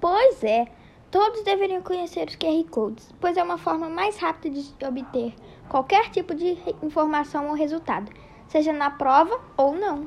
Pois é, todos deveriam conhecer os QR Codes, pois é uma forma mais rápida de obter qualquer tipo de informação ou resultado, seja na prova ou não.